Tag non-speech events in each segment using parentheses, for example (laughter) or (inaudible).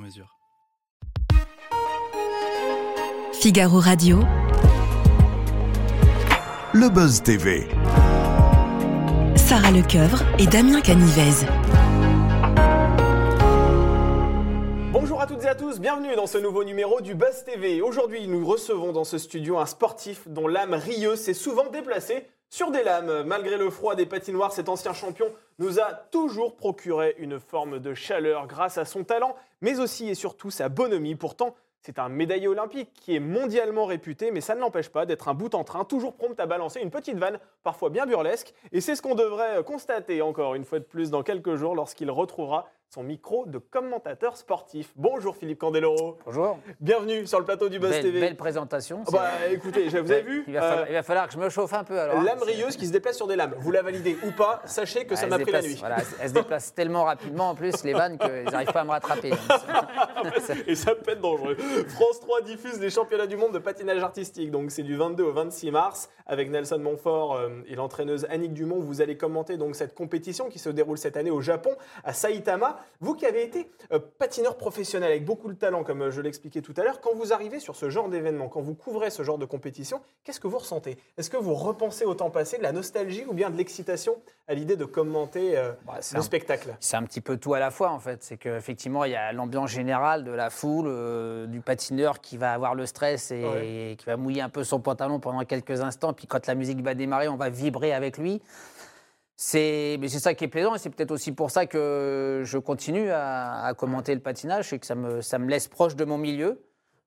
mesure. Figaro Radio. Le Buzz TV. Sarah Lecoeuvre et Damien Canivez. Bonjour à toutes et à tous, bienvenue dans ce nouveau numéro du Buzz TV. Aujourd'hui, nous recevons dans ce studio un sportif dont l'âme rieuse s'est souvent déplacée sur des lames. Malgré le froid des patinoires, cet ancien champion nous a toujours procuré une forme de chaleur grâce à son talent, mais aussi et surtout sa bonhomie. Pourtant, c'est un médaillé olympique qui est mondialement réputé, mais ça ne l'empêche pas d'être un bout en train, toujours prompt à balancer une petite vanne, parfois bien burlesque. Et c'est ce qu'on devrait constater encore une fois de plus dans quelques jours lorsqu'il retrouvera son micro de commentateur sportif. Bonjour Philippe Candeloro. Bonjour. Bienvenue sur le plateau du Buzz Belle, TV. belle présentation. Ah bah écoutez, vous avez vu il va, falloir, il va falloir que je me chauffe un peu alors. L'âme rieuse qui se déplace sur des lames. Vous la validez ou pas, sachez que ça Elle m'a pris la nuit. Voilà, elle se déplace (laughs) tellement rapidement en plus les vannes qu'ils n'arrivent pas à me rattraper. (laughs) Et ça peut être dangereux. France 3 diffuse les championnats du monde de patinage artistique. Donc c'est du 22 au 26 mars avec Nelson Montfort euh, et l'entraîneuse Annick Dumont. Vous allez commenter donc cette compétition qui se déroule cette année au Japon, à Saitama. Vous qui avez été euh, patineur professionnel avec beaucoup de talent, comme euh, je l'expliquais tout à l'heure, quand vous arrivez sur ce genre d'événement, quand vous couvrez ce genre de compétition, qu'est-ce que vous ressentez? Est-ce que vous repensez au temps passé, de la nostalgie ou bien de l'excitation à l'idée de commenter euh, Bah, le un- spectacle? C'est un petit peu tout à la fois en fait. C'est qu'effectivement il y a l'ambiance générale de la foule, euh, du patineur qui va avoir le stress et Ouais. qui va mouiller un peu son pantalon pendant quelques instants. Puis quand la musique va démarrer, on va vibrer avec lui. C'est, ça qui est plaisant et c'est peut-être aussi pour ça que je continue à, commenter le patinage, c'est que ça me, ça me laisse proche de mon milieu,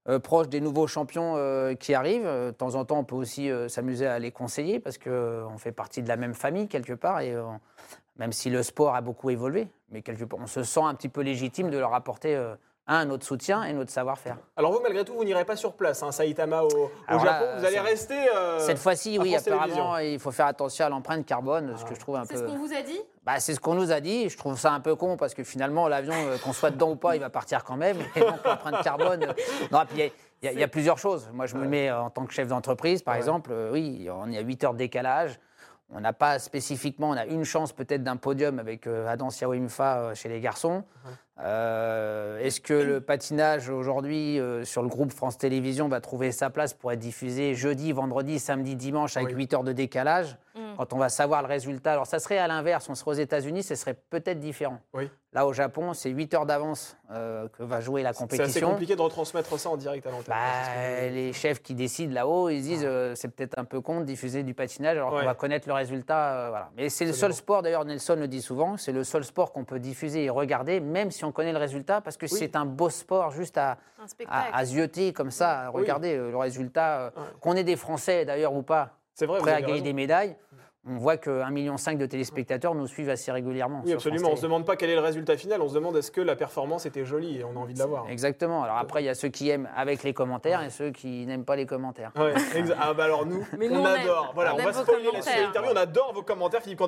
euh, proche des nouveaux champions euh, qui arrivent. Euh, De temps en temps, on peut aussi s'amuser à les conseiller parce qu'on fait partie de la même famille quelque part et même si le sport a beaucoup évolué, mais quelque part, on se sent un petit peu légitime de leur apporter un, notre soutien et notre savoir-faire. Alors vous, malgré tout, vous n'irez pas sur place, hein, Saitama au, Japon. là, vous allez c'est- rester... euh, Cette fois-ci, oui, apparemment, il faut faire attention à l'empreinte carbone, ce que je trouve un C'est peu. ce qu'on vous a dit? Bah, c'est ce qu'on nous a dit. Je trouve ça un peu con parce que finalement, l'avion, euh, qu'on soit dedans ou pas, il va partir quand même. Et donc, l'empreinte carbone. euh, Non, puis il y a- il y, a- il y a plusieurs choses. Moi, je me mets en tant que chef d'entreprise, par exemple. euh, oui, on est à 8 heures de décalage. On n'a pas spécifiquement, on a une chance peut-être d'un podium avec euh, Adam Siawimfa euh, chez les garçons. Euh, Est-ce que le patinage aujourd'hui euh, sur le groupe France Télévisions va trouver sa place pour être diffusé jeudi, vendredi, samedi, dimanche avec Oui. 8 heures de décalage? Mm. Quand on va savoir le résultat, alors ça serait à l'inverse, on serait aux États-Unis, ce serait peut-être différent. Oui. Là au Japon, c'est 8 heures d'avance euh, que va jouer la C'est compétition. compliqué de retransmettre ça en direct à l'antenne. Bah, C'est les chefs qui décident là-haut, ils se disent euh, c'est peut-être un peu con de diffuser du patinage alors Ouais. qu'on va connaître le résultat. euh, voilà. Mais c'est le seul sport, d'ailleurs Nelson le dit souvent, c'est le seul sport qu'on peut diffuser et regarder, même si on connaît le résultat, parce que Oui. c'est un beau sport juste à, à, à zioter comme ça, à regarder le résultat. euh, Ouais. Qu'on ait des Français d'ailleurs ou pas, C'est vrai, vous prêts à avez gagner raison. des médailles, on voit que 1,5 million de téléspectateurs nous suivent assez régulièrement. Oui, sur absolument. On se demande pas quel est le résultat final, on se demande est-ce que la performance était jolie et on a envie de la voir. Exactement. Alors après, il y a ceux qui aiment avec les commentaires et ceux qui n'aiment pas les commentaires. Ouais, ah bah alors nous, (laughs) Mais nous, on, adore. aime. Voilà, On va spoiler la suite de l'interview. On adore vos commentaires, Philippe.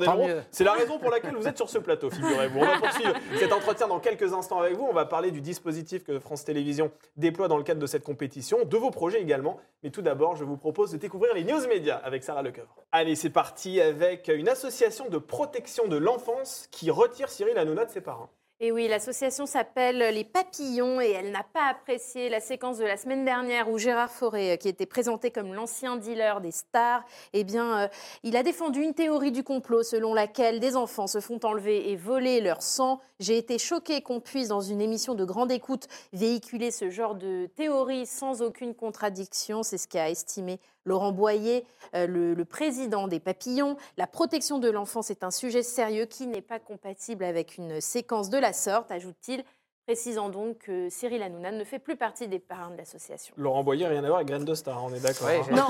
C'est la raison pour laquelle vous êtes sur ce plateau, figurez-vous. On va (laughs) poursuivre cet entretien dans quelques instants avec vous. On va parler du dispositif que France Télévisions déploie dans le cadre de cette compétition, de vos projets également. Mais tout d'abord, je vous propose de découvrir les news médias avec Sarah Lecoeuvre. Allez, c'est parti avec une association de protection de l'enfance qui retire Cyril Hanouna de ses parents. Et oui, l'association s'appelle Les Papillons et elle n'a pas apprécié la séquence de la semaine dernière où Gérard Fauré, euh, qui était présenté comme l'ancien dealer des stars, eh bien, euh, il a défendu une théorie du complot selon laquelle des enfants se font enlever et voler leur sang. J'ai été choquée qu'on puisse, dans une émission de grande écoute, véhiculer ce genre de théorie sans aucune contradiction. C'est ce qu'a estimé Laurent Boyer, euh, le, le président des Papillons. La protection de l'enfance est un sujet sérieux qui n'est pas compatible avec une séquence de la sorte, ajoute-t-il. Précisant donc que Cyril Hanouna ne fait plus partie des parrains de l'association. Laurent Boyer, rien à voir avec Graine de Star, on est d'accord. Ouais, hein. Non.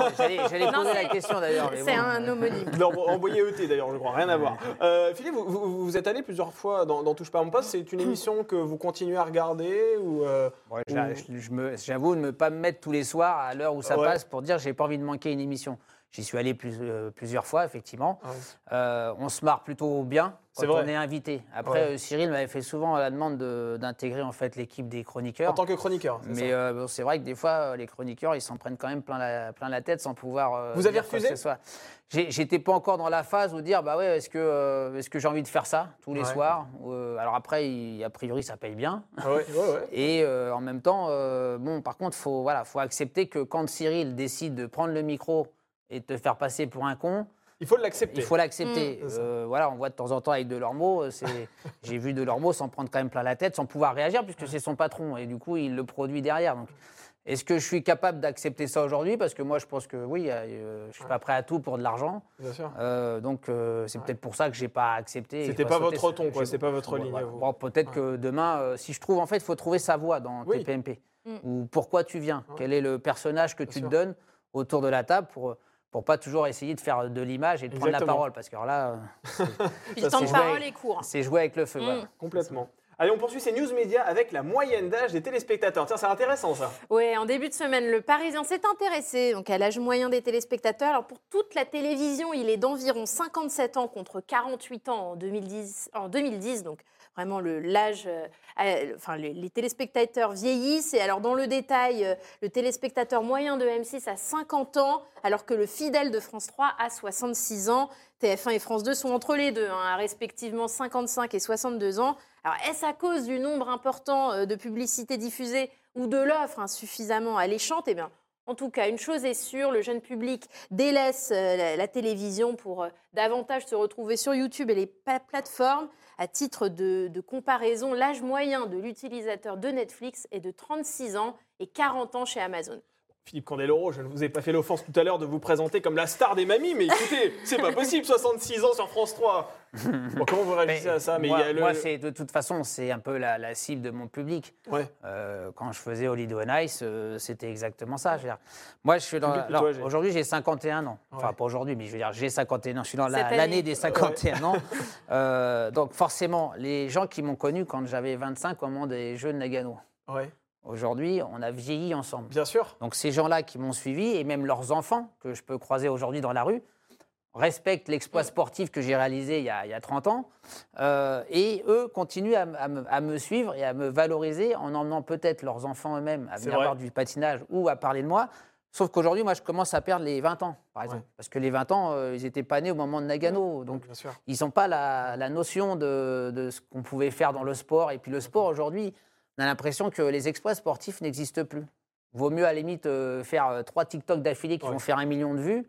j'allais poser la question d'ailleurs. C'est bon. un homonyme. Laurent Boyer ET d'ailleurs, je crois, rien à voir. Euh, Philippe, vous, vous- vous êtes allé plusieurs fois dans, dans Touche pas à mon poste, c'est une émission (clears throat) que vous continuez à regarder ou euh, Ouais, me- J'avoue de ne pas me mettre tous les soirs à l'heure où ça Ouais. passe pour dire j'ai pas envie de manquer une émission. J'y suis allé plus- euh, plusieurs fois, effectivement. Ouais. Euh, on se marre plutôt bien quand on est invité. Après, Ouais. euh, Cyril m'avait fait souvent la demande de- d'intégrer en fait l'équipe des en chroniqueurs. tant que chroniqueur Mais euh, bon, c'est vrai que des fois, les chroniqueurs, ils s'en prennent quand même plein la, plein la tête sans pouvoir. Vous avez refusé J'étais pas encore dans la phase où dire, bah ouais, est-ce que, est-ce que j'ai envie de faire ça tous les Ouais. soirs Alors après, il- a priori, ça paye bien. Ah. (laughs) Et en même temps, bon, par contre, faut voilà, faut accepter que quand Cyril décide de prendre le micro et te faire passer pour un con, Il faut l'accepter. il faut l'accepter. Mm. Euh, voilà, on voit de temps en temps avec Delormeau, euh, c'est- (laughs) j'ai vu Delormeau s'en prendre quand même plein la tête, sans pouvoir réagir puisque c'est son patron et du coup il le produit derrière. Donc, est-ce que je suis capable d'accepter ça aujourd'hui? Parce que moi, je pense que oui, euh, je suis pas prêt à tout pour de l'argent. Bien sûr. Euh, donc euh, c'est peut-être pour ça que j'ai pas accepté. C'était je pas sauter votre ton, quoi, c'est pas votre Bon, ligne. Bon, peut-être que demain, euh, si je trouve, en fait, il faut trouver sa voix dans Oui. TPMP. Mm. Ou pourquoi tu viens? Ouais. Quel est le personnage que Bien tu sûr. te donnes autour de la table pour pour pas toujours essayer de faire de l'image et de prendre la Exactement. parole parce que alors là, (laughs) le temps c'est de parole est court. c'est jouer avec le feu. Mm. voilà. Complètement. Allez, on poursuit ces news médias avec la moyenne d'âge des téléspectateurs. Tiens, c'est intéressant ça. Oui, en début de semaine, le Parisien s'est intéressé donc, à l'âge moyen des téléspectateurs. Alors, pour toute la télévision, il est d'environ 57 ans contre 48 ans en 2010. En 2010 donc, vraiment, l'âge. euh, enfin, les, téléspectateurs vieillissent. Et alors, dans le détail, euh, le téléspectateur moyen de M6 a 50 ans, alors que le fidèle de France 3 a 66 ans. TF1 et France 2 sont entre les deux, hein, respectivement 55 et 62 ans. Alors, est-ce à cause du nombre important euh, de publicités diffusées ou de l'offre insuffisamment alléchante Eh bien, en tout cas, une chose est sûre, le jeune public délaisse euh, la, télévision pour euh, davantage se retrouver sur YouTube et les plateformes. À titre de comparaison, l'âge moyen de l'utilisateur de Netflix est de 36 ans et 40 ans chez Amazon. Philippe Candeloro, je ne vous ai pas fait l'offense tout à l'heure de vous présenter comme la star des mamies, mais écoutez, (laughs) c'est pas possible, 66 ans sur France 3. Bon, comment vous réagissez à ça Mais moi, le- moi, c'est de toute façon, c'est un peu la, la cible de mon public. Ouais. Euh, quand je faisais Holiday on Ice, euh, c'était exactement ça. Je veux dire, moi, je suis dans. Aujourd'hui, j'ai 51 ans. Enfin, Ouais. pas aujourd'hui, mais je veux dire, j'ai 51 ans. Je suis dans la- l'année des 51 ans. Euh, donc, forcément, les gens qui m'ont connu quand j'avais 25 au moment des Jeux de Nagano. Ouais, Aujourd'hui, on a vieilli ensemble. bien sûr. Donc ces gens-là qui m'ont suivi, et même leurs enfants que je peux croiser aujourd'hui dans la rue, respectent l'exploit sportif que j'ai réalisé il y, a, il y a 30 ans, euh, et eux continuent à, me, à me suivre et à me valoriser en emmenant peut-être leurs enfants eux-mêmes à venir voir du patinage ou à parler de moi. Sauf qu'aujourd'hui, moi, je commence à perdre les 20 ans, par exemple. Ouais. Parce que les 20 ans, euh, ils n'étaient pas nés au moment de Nagano. Donc, ils n'ont pas la, la notion de, de ce qu'on pouvait faire dans le sport. Et puis le sport, aujourd'hui, on a l'impression que les exploits sportifs n'existent plus. Vaut mieux à la limite euh, faire euh, trois TikTok d'affilée qui Ouais. vont faire un million de vues,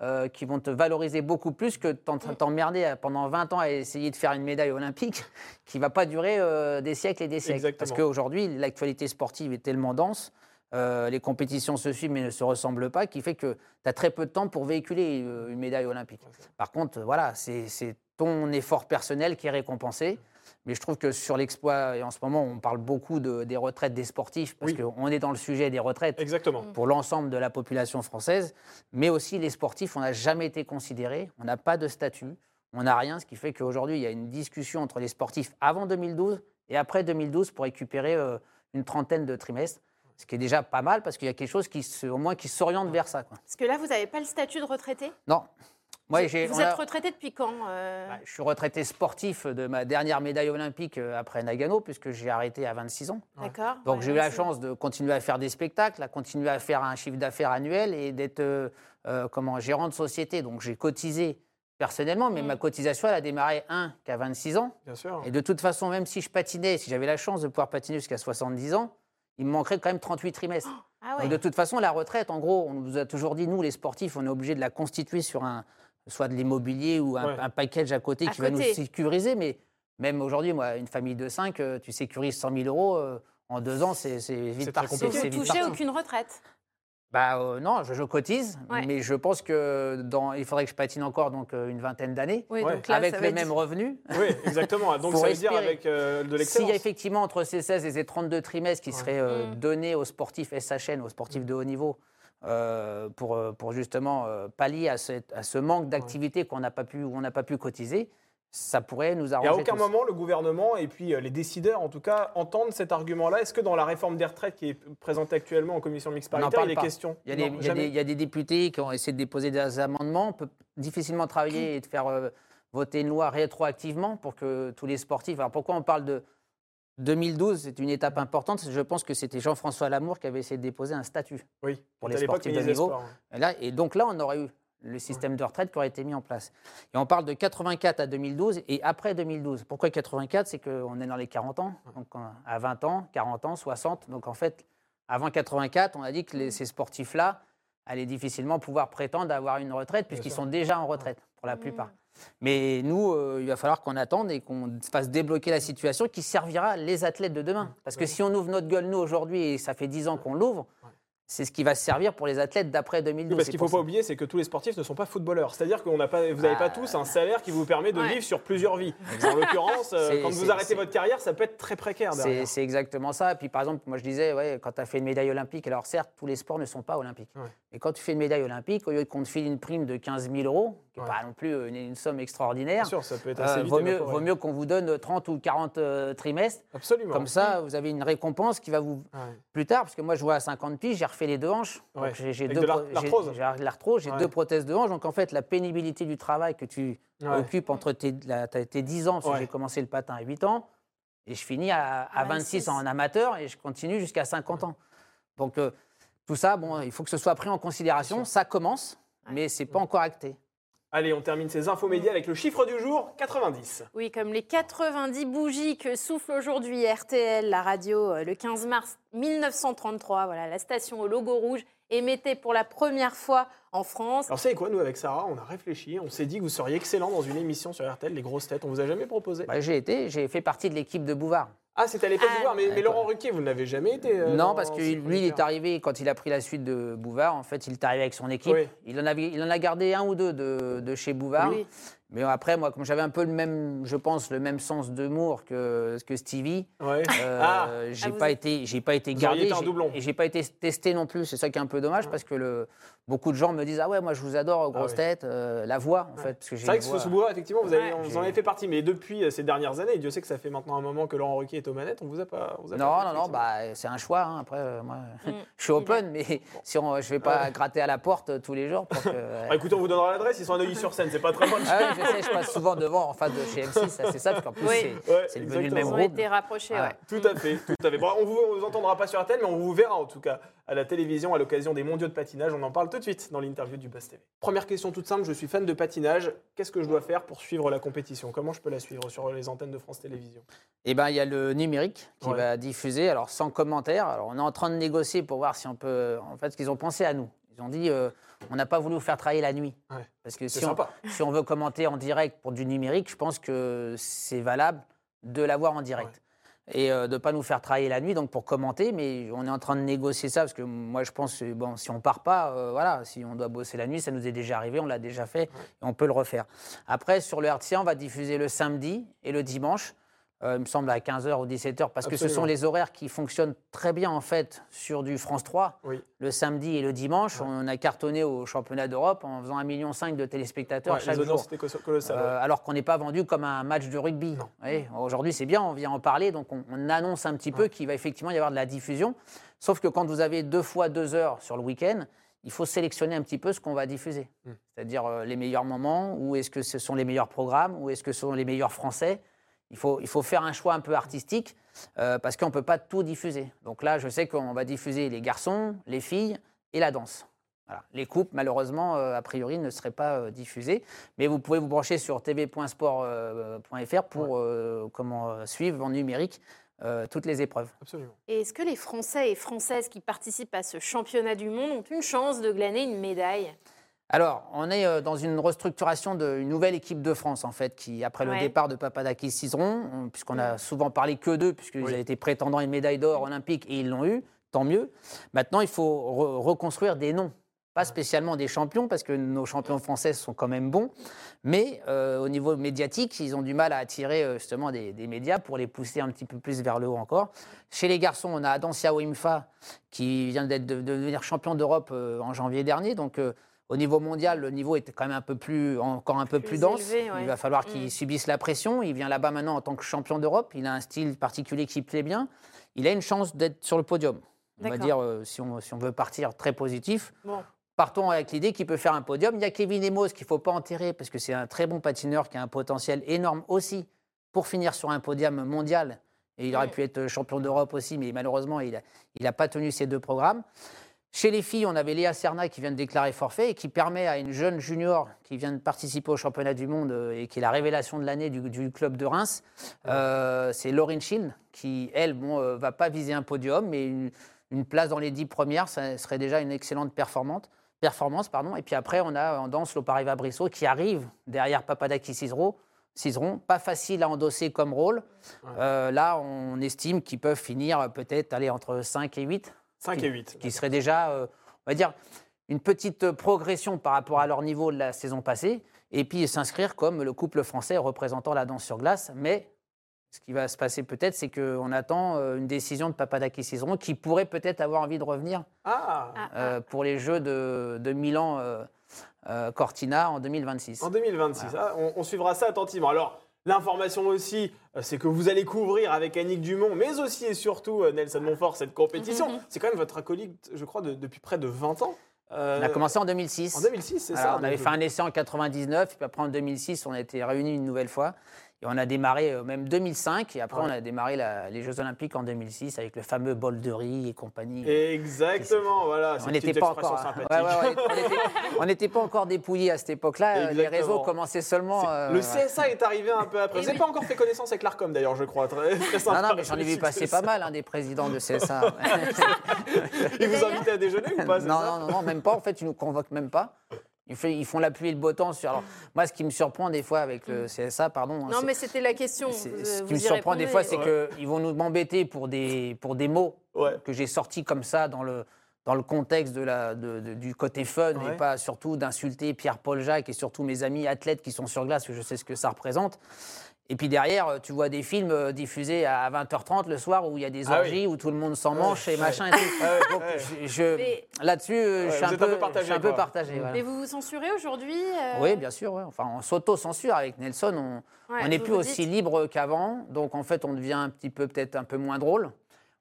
euh, qui vont te valoriser beaucoup plus que t'emmerder pendant 20 ans à essayer de faire une médaille olympique (laughs) qui va pas durer euh, des siècles et des siècles. Exactement. Parce qu'aujourd'hui, l'actualité sportive est tellement dense, euh, les compétitions se suivent mais ne se ressemblent pas, qui fait que tu as très peu de temps pour véhiculer euh, une médaille olympique. Par contre, voilà, c'est c'est ton effort personnel qui est récompensé. Mais je trouve que sur l'exploit, et en ce moment, on parle beaucoup de- des retraites des sportifs, parce Oui. qu'on est dans le sujet des retraites Exactement. pour l'ensemble de la population française, mais aussi les sportifs, on n'a jamais été considérés, on n'a pas de statut, on n'a rien, ce qui fait qu'aujourd'hui, il y a une discussion entre les sportifs avant 2012 et après 2012 pour récupérer euh, une trentaine de trimestres, ce qui est déjà pas mal, parce qu'il y a quelque chose qui, se- au moins, qui s'oriente vers ça. quoi. Parce que là, vous n'avez pas le statut de retraité? Non. Moi, Vous, j'ai- vous on êtes a- retraité depuis quand euh bah, je suis retraité sportif de ma dernière médaille olympique euh, après Nagano, puisque j'ai arrêté à 26 ans. D'accord. Donc Ouais, j'ai eu la chance de continuer à faire des spectacles, à continuer à faire un chiffre d'affaires annuel et d'être euh, euh, comment, gérant de société. Donc j'ai cotisé personnellement, mais Mm. ma cotisation, elle a démarré, un, qu'à 26 ans. Bien sûr. Et de toute façon, même si je patinais, si j'avais la chance de pouvoir patiner jusqu'à 70 ans, il me manquerait quand même 38 trimestres. (gasps) Ah ouais. Donc de toute façon, la retraite, en gros, on nous a toujours dit, nous les sportifs, on est obligé de la constituer sur un, soit de l'immobilier ou un, Ouais. un package à côté À qui va nous sécuriser. Mais même aujourd'hui, moi, une famille de 5, tu sécurises 100 000 euros. euh, en deux ans, c'est vite parti. compliqué. Vite touchez parti. aucune retraite Bah euh, non, je, je cotise, Ouais. mais je pense que dans, il faudrait que je patine encore donc euh, une vingtaine d'années, Oui, avec les être- mêmes revenus. Oui, exactement. Donc (laughs) ça veut dire avec euh, de S'il l'excellence. y a effectivement entre ces 16 et ces 32 trimestres qui Ouais. seraient euh, Mm. donnés aux sportifs SHN, aux sportifs de haut niveau, euh, pour, euh, pour justement euh, pallier à, cette- à ce manque d'activité qu'on n'a pas pu, où on n'a pas pu cotiser, ça pourrait nous Et arranger. à aucun tous. moment, le gouvernement et puis les décideurs, en tout cas, entendent cet argument-là. Est-ce que dans la réforme des retraites qui est présentée actuellement en commission mixte paritaire, il est pas. question Il y, a des, Non, il y a des- jamais. il y a des députés qui ont essayé de déposer des amendements. On peut difficilement travailler et de faire euh, voter une loi rétroactivement pour que tous les sportifs. Alors pourquoi on parle de 2012 C'est une étape importante. Je pense que c'était Jean-François Lamour qui avait essayé de déposer un statut. Oui, pour les sportifs de niveau. Sports, hein. Là, et donc là, on aurait eu le système de retraite qui aurait été mis en place. Et on parle de 84 à 2012 et après 2012. Pourquoi 84 C'est qu'on est dans les 40 ans, donc euh, à 20 ans, 40 ans, 60. Donc en fait, avant 84, on a dit que les- ces sportifs-là allaient difficilement pouvoir prétendre avoir une retraite puisqu'ils sont déjà en retraite pour la plupart. Mais nous, euh, il va falloir qu'on attende et qu'on fasse débloquer la situation qui servira les athlètes de demain. Parce que si on ouvre notre gueule, nous, aujourd'hui, et ça fait 10 ans qu'on l'ouvre, c'est ce qui va servir pour les athlètes d'après 2012. Oui, parce qu'il ne faut pas ça. oublier, c'est que tous les sportifs ne sont pas footballeurs. C'est-à-dire que vous n'avez pas, vous n'avez pas Ah. tous un salaire qui vous permet de Ouais. vivre sur plusieurs vies. En l'occurrence, euh, quand vous arrêtez votre carrière, ça peut être très précaire C'est exactement ça. Puis par exemple, moi je disais, ouais, quand tu as fait une médaille olympique, alors certes, tous les sports ne sont pas olympiques. Ouais. Mais quand tu fais une médaille olympique, au lieu qu'on te file une prime de 15 000 euros, qui n'est Ouais. pas non plus une, une somme Bien extraordinaire, sûr, ça peut être euh, vite vaut, mieux, évaporé. vaut mieux qu'on vous donne 30 ou 40 euh, trimestres. Absolument. Comme ça, vous avez une récompense qui va vous. Ouais. Plus tard, parce que moi je vois à 50 piges, j'ai refait les deux hanches. Ouais. J'ai deux l'arthrose. j'ai l'arthrose, j'ai Ouais. deux prothèses de hanche. Donc en fait, la pénibilité du travail que tu Ouais. occupes entre tes, la- t'as- tes 10 ans, parce que j'ai commencé le patin à 8 ans, et je finis à, à À 26 26. en amateur, et je continue jusqu'à 50 ans. Donc euh, tout ça, bon, il faut que ce soit pris en considération. Ça commence, mais c'est pas encore acté. Allez, on termine ces infos médias avec le chiffre du jour 90. Oui, comme les 90 bougies que souffle aujourd'hui RTL, la radio, euh, le 15 mars 1933. Voilà, la station au logo rouge émettait pour la première fois en France. Alors, vous savez quoi, nous, avec Sarah, on a réfléchi, on s'est dit que vous seriez excellent dans une émission sur RTL, les grosses têtes. On vous a jamais proposé Bah, j'ai été, j'ai fait partie de l'équipe de Bouvard. Ah, c'était à l'époque Ah, du voir, mais, Laurent. Ruquier, vous n'avez jamais été. euh, non, parce que lui, il est arrivé, quand il a pris la suite de Bouvard, en fait, il est arrivé avec son équipe. Oui. Il, en avait, il en a gardé un ou deux de, de chez Bouvard. Oui. Mais après, moi, comme j'avais un peu le même, je pense, le même sens d'humour que, que Stevie, Ouais. euh, Ah. j'ai Ah, vous pas êtes- été, j'ai pas été gardé, j'ai- et j'ai pas été testé non plus. C'est ça qui est un peu dommage parce que le, beaucoup de gens me disent ah ouais, moi je vous adore, grosse ouais. tête, euh, la voix en fait, j'ai C'est vrai que voix- ce sous effectivement, vous, avez, Ouais. vous en avez fait partie, mais depuis euh, ces dernières années, Dieu sait que ça fait maintenant un moment que Laurent Ruquier est aux manettes, on vous a pas. on vous a pas Non, non, non, bah, c'est un choix. hein. Après, euh, moi, Mm. (laughs) je suis open, mais (laughs) si on, je vais pas gratter à la porte tous les jours pour que. (laughs) Bah, écoutez, on vous donnera l'adresse, ils sont à Neuilly-sur-Seine, c'est pas très loin Ah je sais, je passe souvent devant en face de chez M6, ça, c'est ça, parce qu'en plus, Oui. c'est- Ouais, devenu le exactement. même Ils ont groupe. été rapprochés, Voilà. ouais. Tout à fait, tout à fait. Bon, on vous, on vous entendra pas sur RTL, mais on vous verra en tout cas à la télévision à l'occasion des mondiaux de patinage. On en parle tout de suite dans l'interview du Buzz TV. Première question toute simple, je suis fan de patinage. Qu'est-ce que je dois faire pour suivre la compétition? Comment je peux la suivre sur les antennes de France Télévisions? Eh ben, il y a le numérique qui Ouais. va diffuser, alors sans commentaire. Alors, on est en train de négocier pour voir si on peut. En fait, ce qu'ils ont pensé à nous. Ils ont dit, euh, on n'a pas voulu vous faire travailler la nuit. Ouais. Parce que si on, sympa. si on veut commenter en direct pour du numérique, je pense que c'est valable de l'avoir en direct. Et euh, de ne pas nous faire travailler la nuit, donc pour commenter, mais on est en train de négocier ça, parce que moi je pense que bon, si on part pas, euh, voilà, si on doit bosser la nuit, ça nous est déjà arrivé, on l'a déjà fait, et on peut le refaire. Après, sur le RTC, on va diffuser le samedi et le dimanche, euh, il me semble à 15h ou 17h, parce que ce sont les horaires qui fonctionnent très bien en fait sur du France 3. Oui. Le samedi et le dimanche, on a cartonné au championnat d'Europe en faisant 1,5 million de téléspectateurs Ouais, chaque les jour. colossal. ouais. Euh, alors qu'on n'est pas vendu comme un match de rugby. Aujourd'hui, c'est bien, on vient en parler, donc on, on annonce un petit peu qu'il va effectivement y avoir de la diffusion. Sauf que quand vous avez deux fois deux heures sur le week-end, il faut sélectionner un petit peu ce qu'on va diffuser. Hmm. C'est-à-dire euh, les meilleurs moments, ou est-ce que ce sont les meilleurs programmes, ou est-ce que ce sont les meilleurs français. Il faut, il faut faire un choix un peu artistique, euh, parce qu'on ne peut pas tout diffuser. Donc là, je sais qu'on va diffuser les garçons, les filles et la danse. Voilà. Les coupes, malheureusement, euh, a priori, ne seraient pas euh, diffusées. Mais vous pouvez vous brancher sur tv.sport.fr pour euh, comment, euh, suivre en numérique euh, toutes les épreuves. Absolument. Et est-ce que les Français et Françaises qui participent à ce championnat du monde ont une chance de glaner une médaille? Alors, on est euh, dans une restructuration d'une nouvelle équipe de France, en fait, qui, après le Ouais. départ de Papadakis Cizeron, on- puisqu'on a souvent parlé que d'eux, puisqu'ils Oui. avaient été prétendants à une médaille d'or olympique et ils l'ont eu, tant mieux. Maintenant, il faut re- reconstruire des noms. Pas spécialement des champions, parce que nos champions français sont quand même bons, mais euh, au niveau médiatique, ils ont du mal à attirer euh, justement des, des médias pour les pousser un petit peu plus vers le haut encore. Chez les garçons, on a Adam Siao-Imfa qui vient d'être- de, de devenir champion d'Europe euh, en janvier dernier. Donc, euh, au niveau mondial, le niveau était quand même un peu plus, encore un peu plus, Plus dense. élevé, ouais. Il va falloir qu'il Mm. subisse la pression. Il vient là-bas maintenant en tant que champion d'Europe. Il a un style particulier qui plaît bien. Il a une chance d'être sur le podium. On va dire, euh, si, on, si on veut partir très positif, Bon. partons avec l'idée qu'il peut faire un podium. Il y a Kevin Emos qu'il ne faut pas enterrer parce que c'est un très bon patineur qui a un potentiel énorme aussi pour finir sur un podium mondial. Et il aurait Mm. pu être champion d'Europe aussi, mais malheureusement, il n'a il a pas tenu ces deux programmes. Chez les filles, on avait Léa Serna qui vient de déclarer forfait et qui permet à une jeune junior qui vient de participer au championnat du monde euh, et qui est la révélation de l'année du, du club de Reims. Euh, c'est Lauryn Schild qui, elle, bon, euh, va pas viser un podium, mais une, une place dans les dix premières, ça serait déjà une excellente performante. Performance, pardon. Et puis après, on a en danse Lopariva Brissot qui arrive derrière Papadakis Cizeron. Cizeron, pas facile à endosser comme rôle. Euh, là, on estime qu'ils peuvent finir peut-être aller entre 5 et 8 5 et 8. qui serait déjà, euh, on va dire, une petite euh, progression par rapport à leur niveau de la saison passée, et puis s'inscrire comme le couple français représentant la danse sur glace. Mais ce qui va se passer peut-être, c'est qu'on attend euh, une décision de Papadakis Cizeron qui pourrait peut-être avoir envie de revenir Ah, Ah, euh, pour les Jeux de, de Milan euh, euh, Cortina en 2026. En 2026, Ah, on, on suivra ça attentivement. Alors, l'information aussi, euh, c'est que vous allez couvrir avec Annick Dumont, mais aussi et surtout euh, Nelson Montfort cette compétition. Mhm. C'est quand même votre acolyte, je crois, de- depuis près de 20 ans. Euh, On a commencé en 2006. en 2006, c'est ça on avait fait un essai en 99, puis après en 2006, on a été réunis une nouvelle fois. Et on a démarré euh, même 2005, et après Ouais. on a démarré la- les Jeux Olympiques en 2006 avec le fameux bol de riz et compagnie. Exactement, voilà. on n'était pas encore, ouais, (laughs) on n'était pas encore dépouillés à cette époque-là. Les réseaux commençaient seulement. Euh, le. CSA est arrivé un peu après. Vous n'avez pas encore fait connaissance avec l'ARCOM d'ailleurs, je crois. Très, très sympa. Non, non, mais j'en ai vu passer pas mal, hein, des présidents de CSA. (laughs) Ils vous invitent à déjeuner ou pas c'est non, ça non, non, non, même pas. En fait, ils nous convoquent même pas. Ils, font la pluie et le beau temps. Sur... Alors, moi, ce qui me surprend des fois avec le CSA, pardon. Non, c'est- mais c'était la question. ce vous qui me surprend des fois, c'est Ouais. qu'ils vont nous m'embêter pour des, pour des mots Ouais. que j'ai sortis comme ça dans le, dans le contexte de la, de- de- du côté fun Ouais. et pas surtout d'insulter Pierre-Paul Jacques et surtout mes amis athlètes qui sont sur glace, parce que je sais ce que ça représente. Et puis derrière, tu vois des films euh, diffusés à 20h30 le soir où il y a des Ah oui. orgies, où tout le monde s'en Ouais, mange et ouais. machin et tout. Ouais, Donc, ouais. je- je- Mais- là-dessus, euh, Ouais, je suis un peu, partagé, je suis un peu quoi. partagé. voilà. Mais vous vous censurez aujourd'hui euh, Oui, bien sûr. ouais. Enfin, on s'auto-censure avec Nelson. On, n'est plus aussi dites- libre qu'avant, donc en fait, on devient un petit peu, peut-être un peu moins drôle.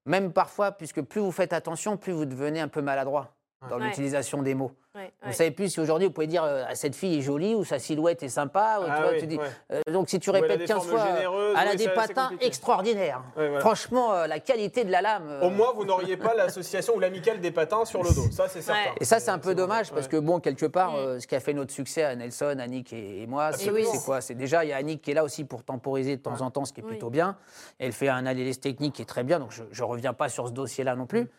Même parfois, puisque plus vous faites attention, plus vous devenez un peu maladroit dans Ouais. l'utilisation des mots. Ouais, Vous ouais. savez plus si aujourd'hui vous pouvez dire euh, Ah, cette fille est jolie ou sa silhouette est sympa. ou tu Ah vois, oui, tu dis, ouais. euh, donc si tu répètes des 15 formes fois, euh, elle a oui, des patins extraordinaires. Ouais, voilà. Franchement, euh, la qualité de la lame. euh, Au moins, vous n'auriez pas l'association ou l'amicale des patins sur le dos. Ça, c'est certain. Ouais. Et ça, c'est un peu dommage parce Ouais. que, bon, quelque part, Mm. euh, ce qui a fait notre succès à Nelson, Annick et, et moi, c'est Absolument. c'est quoi? C'est déjà, il y a Annick qui est là aussi pour temporiser de temps Ouais. en temps, ce qui est Oui. plutôt bien. Elle fait un analyse technique qui est très bien, donc je ne reviens pas sur ce dossier-là non plus.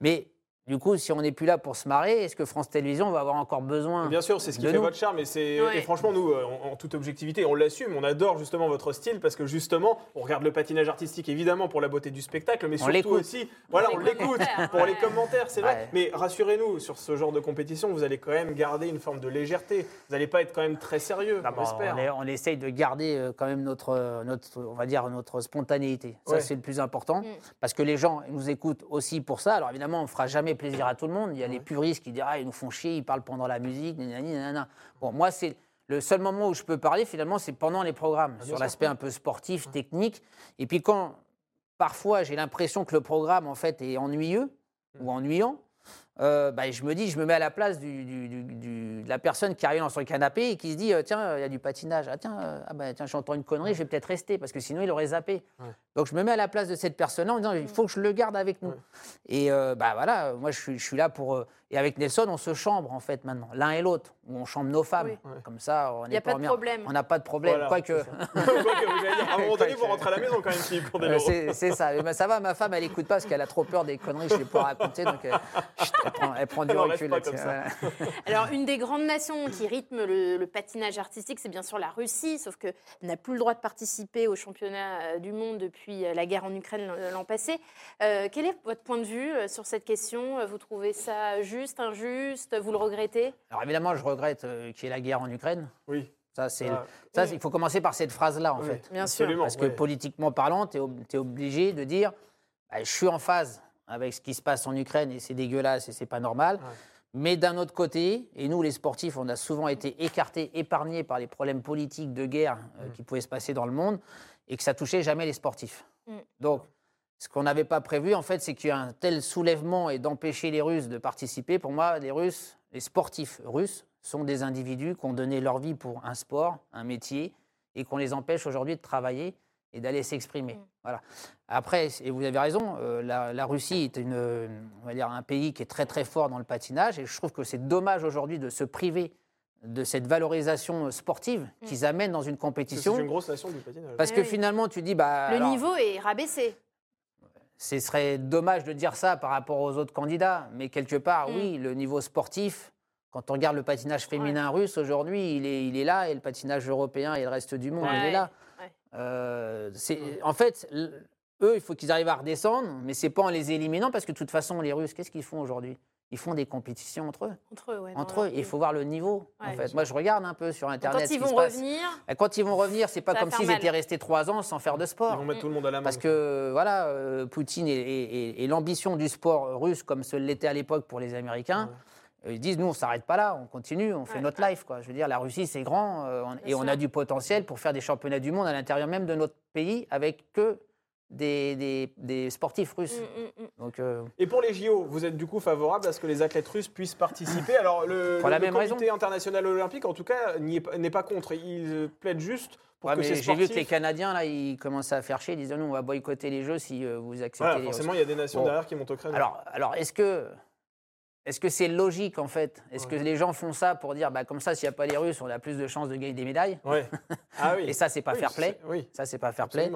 Mais du coup, si on n'est plus là pour se marrer, est-ce que France Télévisions va avoir encore besoin Bien sûr, c'est ce qui de fait nous votre charme. Et, c'est- Ouais. et franchement, nous, euh, en, en toute objectivité, on l'assume. On adore justement votre style parce que justement, on regarde le patinage artistique évidemment pour la beauté du spectacle, mais On surtout l'écoute. aussi, voilà, on l'écoute pour les commentaires, c'est vrai. Ouais. Mais rassurez-nous, sur ce genre de compétition, vous allez quand même garder une forme de légèreté. Vous n'allez pas être quand même très sérieux, Ah on espère. on, est- on essaye de garder euh, quand même notre, euh, notre, on va dire, notre spontanéité. Ça, Ouais. c'est le plus important. Mm. Parce que les gens nous écoutent aussi pour ça. Alors évidemment, on ne fera jamais plaisir à tout le monde. Il y a les puristes qui disent Ah, ils nous font chier, ils parlent pendant la musique, nanani, nanana. Bon, moi, c'est le seul moment où je peux parler, finalement, c'est pendant les programmes, sur sûr. l'aspect un peu sportif, technique. Et puis quand, parfois, j'ai l'impression que le programme, en fait, est ennuyeux ou ennuyant, euh, bah, je me dis, je me mets à la place du- du- du- du- de la personne qui arrive dans son canapé et qui se dit, euh, tiens, il y a du patinage. Ah tiens, euh, ah, bah, tiens j'entends une connerie, je vais peut-être rester parce que sinon il aurait zappé. Ouais. Donc je me mets à la place de cette personne-là en disant, il faut que je le garde avec nous. Ouais. Et euh, bah voilà, moi je suis, je suis là pour. euh, et avec Nelson, on se chambre en fait maintenant, l'un et l'autre, où on chambre nos femmes. Oui. Comme ça, on Il n'y a est pas de problème. On n'a pas de problème. Voilà, Quoique. (laughs) Quoi que vous allez dire, à un moment donné, vous rentrez à la maison quand même, Philippe Euh, c'est c'est ça. Mais ça va, ma femme, elle écoute pas parce qu'elle a trop peur des conneries que je vais pas raconter. Donc, euh, Elle prend, elle prend du Elle recul pas ça. voilà. (laughs) Alors, une des grandes nations qui rythme le, le patinage artistique, c'est bien sûr la Russie, sauf qu'elle n'a plus le droit de participer au championnat euh, du monde depuis la guerre en Ukraine l'an- passé. Euh, quel est votre point de vue sur cette question? Vous trouvez ça juste, injuste? Vous le regrettez? Alors évidemment, je regrette euh, qu'il y ait la guerre en Ukraine. Oui. Ça, c'est, Ah, ça, oui. c'est- il faut commencer par cette phrase-là, en Oui, fait. Bien sûr. absolument, Parce que ouais. politiquement parlant, tu es, obligé de dire bah, je suis en phase avec ce qui se passe en Ukraine et c'est dégueulasse et c'est pas normal. Ouais. Mais d'un autre côté, et nous les sportifs, on a souvent été écartés, épargnés par les problèmes politiques de guerre euh, Mm. qui pouvaient se passer dans le monde et que ça touchait jamais les sportifs. Mm. Donc, ce qu'on n'avait pas prévu, en fait, c'est qu'il y a un tel soulèvement et d'empêcher les Russes de participer. Pour moi, les Russes, les sportifs russes, sont des individus qui ont donné leur vie pour un sport, un métier, et qu'on les empêche aujourd'hui de travailler et d'aller s'exprimer. Mm. Voilà. Après, et vous avez raison, euh, la, la Russie est une, on va dire un pays qui est très très fort dans le patinage, et je trouve que c'est dommage aujourd'hui de se priver de cette valorisation sportive Mm. qu'ils amènent dans une que C'est compétition. une grosse nation du patinage. Parce Eh que oui. finalement, tu dis, bah, Le alors, niveau est rabaissé. ce serait dommage de dire ça par rapport aux autres candidats, mais quelque part, Mm. oui, le niveau sportif, quand on regarde le patinage féminin russe aujourd'hui, il est, il est là, et le patinage européen et le reste du monde, il est là. ouais. Euh, c'est- en fait, eux, il faut qu'ils arrivent à redescendre, mais c'est pas en les éliminant, parce que de toute façon, les Russes, qu'est-ce qu'ils font aujourd'hui? Ils font des compétitions entre eux. Entre eux, ouais, Entre eux, il faut voir le niveau. Ouais, en fait. Moi, je regarde un peu sur Internet. Quand ce ils qui vont se passe. revenir, Et Quand ils vont revenir, c'est pas comme s'ils mal. étaient restés trois ans sans faire de Ils sport. vont mettre tout le monde à la main. Parce que voilà, euh, Poutine et, et- et l'ambition du sport russe, comme ce l'était à l'époque pour les Américains, ils disent nous on s'arrête pas là, on continue, on fait Ouais. notre life quoi. Je veux dire, la Russie c'est grand euh, on- et on a du potentiel pour faire des championnats du monde à l'intérieur même de notre pays avec que des, des- des sportifs russes. Mm, mm, mm. Donc euh, Et pour les JO, vous êtes du coup favorable à ce que les athlètes russes puissent participer? Alors, le, Pour le- la le même comité raison. international olympique, en tout cas, n'est pas contre. Il euh, plaide juste pour ouais, que mais ces j'ai vu que les Canadiens là, ils commençaient à faire chier, ils disaient nous on va boycotter les Jeux si euh, vous acceptez Voilà, les forcément, il y a des nations Bon. derrière qui montent au créneau. Alors, alors est-ce que est-ce que c'est logique en fait? Est-ce Ouais. que les gens font ça pour dire bah, comme ça s'il n'y a pas les Russes on a plus de chances de gagner des médailles Ouais. (laughs) Ah oui. Et ça c'est pas Oui, fair play. Oui, Ça c'est pas fair play.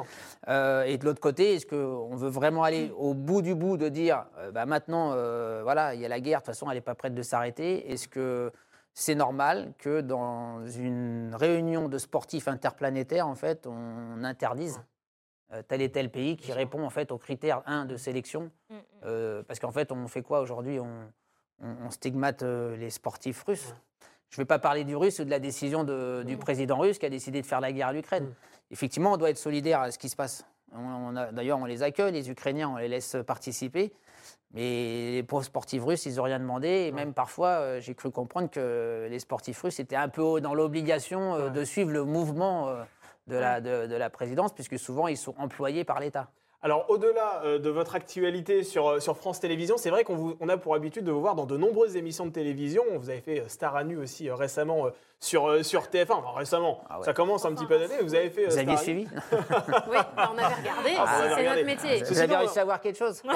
Euh, et de l'autre côté, est-ce qu'on veut vraiment aller au bout du bout de dire, euh, bah, maintenant, euh, voilà, il y a la guerre, de toute façon, elle n'est pas prête de s'arrêter? Est-ce que c'est normal que dans une réunion de sportifs interplanétaires, en fait, on interdise tel et tel pays qui répond en fait aux critères 1 de sélection? Mm, mm. Euh, Parce qu'en fait, on fait quoi aujourd'hui? On, on- on stigmate euh, les sportifs russes. Je ne vais pas parler du russe ou de la décision de- du président russe qui a décidé de faire la guerre à l'Ukraine. Effectivement, on doit être solidaire à ce qui se passe. D'ailleurs, on les accueille, les Ukrainiens, on les laisse participer. Mais les pauvres sportifs russes, ils n'ont rien demandé. Et même parfois, euh, j'ai cru comprendre que les sportifs russes étaient un peu dans l'obligation euh, de suivre le mouvement de, la, de, de la présidence, puisque souvent, ils sont employés par l'État. Alors, au-delà euh, de votre actualité sur, euh, sur France Télévisions, c'est vrai qu'on a pour habitude de vous voir dans de nombreuses émissions de télévision. Vous avez fait euh, Star à nu aussi récemment sur, euh, sur TF1. Enfin, récemment, Ah ouais. ça commence un petit peu d'année. Vous avez fait. euh, Vous aviez Star suivi (laughs) Oui, bah, on avait regardé, Ah, vous c'est- avez regardé. notre métier. Vous avez dit, réussi à voir quelque chose On- on-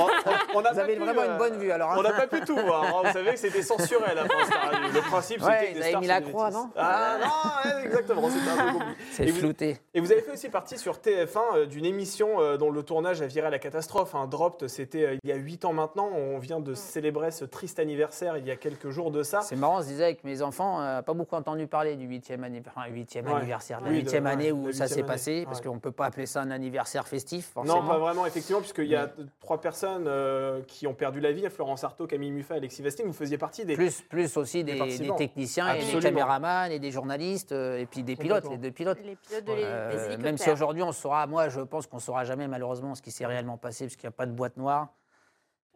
on n'a Vous pas avez pu, vraiment euh, une bonne vue alors. hein On n'a pas pu tout voir. hein. Vous savez que c'était censuré à la fin. Star à nu. Le principe, Ouais, c'était avaient stars mis la se croix, non Ah non, ouais, exactement. C'était un peu compliqué. C'est Et vous- flouté. Et vous avez fait aussi partie sur TF1 euh, d'une émission euh, dont le tournage a viré à la catastrophe. Un Dropped, c'était euh, il y a 8 ans maintenant. On vient de célébrer ce triste anniversaire il y a quelques jours de ça. C'est marrant, je disais avec mes enfants, euh, pas beaucoup entendu parler du 8e, anniversaire, Ouais. anniversaire, de la Oui, de- 8e année ouais, où ça s'est passé, parce ouais. qu'on ne peut pas appeler ça un anniversaire festif, forcément. Non, pas vraiment, effectivement, puisqu'il y a trois personnes euh, qui ont perdu la vie Florence Artaud, Camille Muffat, Alexis Vestine. Vous faisiez partie des. Plus, plus aussi Des des, participants. des techniciens et des caméramans et des journalistes, euh, et puis des pilotes, les deux pilotes. Les pilotes de Ouais. les, Euh, même si aujourd'hui on saura, moi je pense qu'on saura jamais malheureusement ce qui s'est réellement passé, parce qu'il n'y a pas de boîte noire.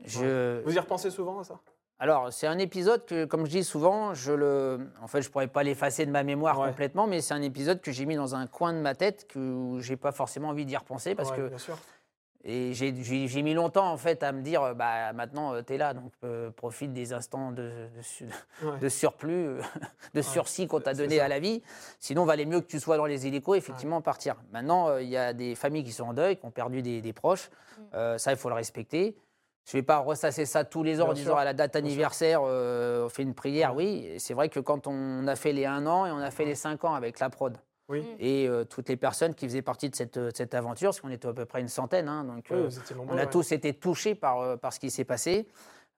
Je, Vous y repensez souvent à ça? Alors, c'est un épisode que, comme je dis souvent, je le, en fait, je pourrais pas l'effacer de ma mémoire Ouais. complètement, mais c'est un épisode que j'ai mis dans un coin de ma tête que j'ai pas forcément envie d'y repenser parce Ouais, que Bien sûr. et j'ai- j'ai j'ai mis longtemps en fait à me dire, euh, bah maintenant tu es là, donc euh, profite des instants de, de su- Ouais. de surplus, euh, de sursis qu'on t'a donné à la vie. Sinon, valait mieux que tu sois dans les hélicos, effectivement, partir. Maintenant, euh, il y a des familles qui sont en deuil, qui ont perdu des, des proches. Mm. Euh, ça, il faut le respecter. Je ne vais pas ressasser ça tous les ans Bien en disant sûr, à la date anniversaire, euh, on fait une prière. Oui, c'est vrai que quand on a fait les 1 an et on a fait les 5 ans avec la prod, Oui. et euh, toutes les personnes qui faisaient partie de cette, de cette aventure, parce qu'on était à peu près une centaine, hein, donc Oui, euh, nombreux, on a ouais. tous été touchés par, euh, par ce qui s'est passé.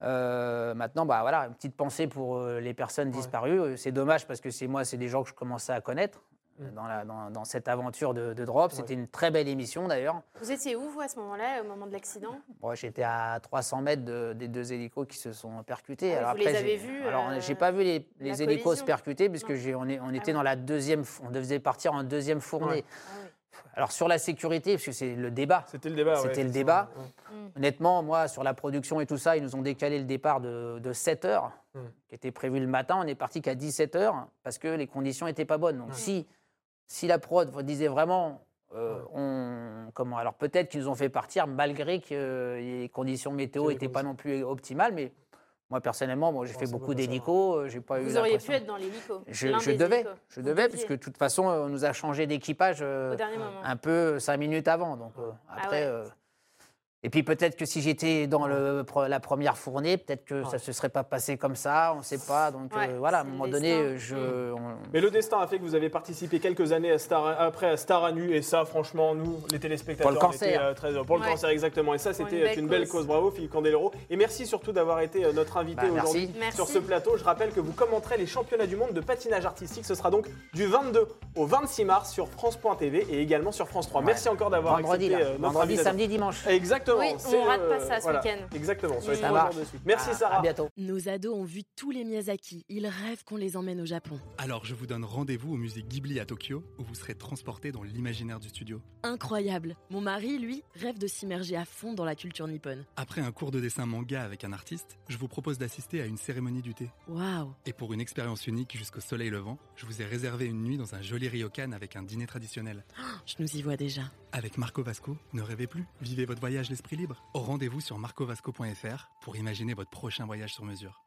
Euh, maintenant, bah voilà, une petite pensée pour euh, les personnes disparues. Euh, C'est dommage parce que c'est moi, c'est des gens que je commençais à connaître Mm. euh, dans, la- dans- dans cette aventure de, de drop. C'était une très belle émission d'ailleurs. Vous étiez où, vous, à ce moment-là, au moment de l'accident? Moi, j'étais à 300 mètres de- des deux hélicos qui se sont percutés. Ah oui, vous les j'ai- avez vus, Alors, euh, j'ai pas vu les, les hélicos se percuter puisque j'ai- on, est- on était oui. dans la deuxième, on devait partir en deuxième fournée. Ouais. Ah oui. Alors sur la sécurité, parce que c'est le débat. C'était le débat. ouais, C'était le débat. Ouais. Honnêtement, moi, sur la production et tout ça, ils nous ont décalé le départ de, de 7 heures, Mm. qui était prévu le matin. On est parti qu'à 17 heures parce que les conditions n'étaient pas bonnes. Donc si, si la prod vous disait vraiment, euh, on, comment, alors peut-être qu'ils nous ont fait partir malgré que euh, les conditions météo n'étaient pas non plus optimales. Mais moi, personnellement, moi, j'ai Bon, fait beaucoup d'hélicos. euh, J'ai pas eu Vous auriez pu être dans l'hélico. Je, devais, je devais, puisque de toute façon, on nous a changé d'équipage euh, un peu cinq minutes avant. Donc euh, Ah après. ouais. Et puis peut-être que si j'étais dans le, la première fournée, peut-être que ça Ouais. ne se serait pas passé comme ça, on ne sait pas. Donc Ouais, euh, voilà, à un moment donné, euh, je. on- Mais le destin a fait que vous avez participé quelques années à Star, après à Star à nu et ça, franchement, nous, les téléspectateurs, Pour le on était, cancer. euh, très pour le Ouais. cancer exactement. Et ça, c'était une belle une belle cause. cause. Bravo, Philippe Candeloro. Et merci surtout d'avoir été notre invité Bah, aujourd'hui sur ce plateau. Je rappelle que vous commenterez les championnats du monde de patinage artistique. Ce sera donc du 22 au 26 mars sur France.tv et également sur France 3. Merci encore d'avoir Vendredi, accepté là. notre Vendredi, invitation. samedi, dimanche. Exactement. Oui, on rate pas ça ce voilà. week-end. Exactement, sur les Ça trois jours de suite. Merci À- Sarah. À bientôt. Nos ados ont vu tous les Miyazaki. Ils rêvent qu'on les emmène au Japon. Alors je vous donne rendez-vous au musée Ghibli à Tokyo où vous serez transporté dans l'imaginaire du studio. Incroyable. Mon mari, lui, rêve de s'immerger à fond dans la culture nippone. Après un cours de dessin manga avec un artiste, je vous propose d'assister à une cérémonie du thé. Waouh. Et pour une expérience unique jusqu'au soleil levant, je vous ai réservé une nuit dans un joli ryokan avec un dîner traditionnel. Je nous y vois déjà. Avec Marco Vasco, ne rêvez plus, vivez votre voyage Au rendez-vous sur marcovasco.fr pour imaginer votre prochain voyage sur mesure.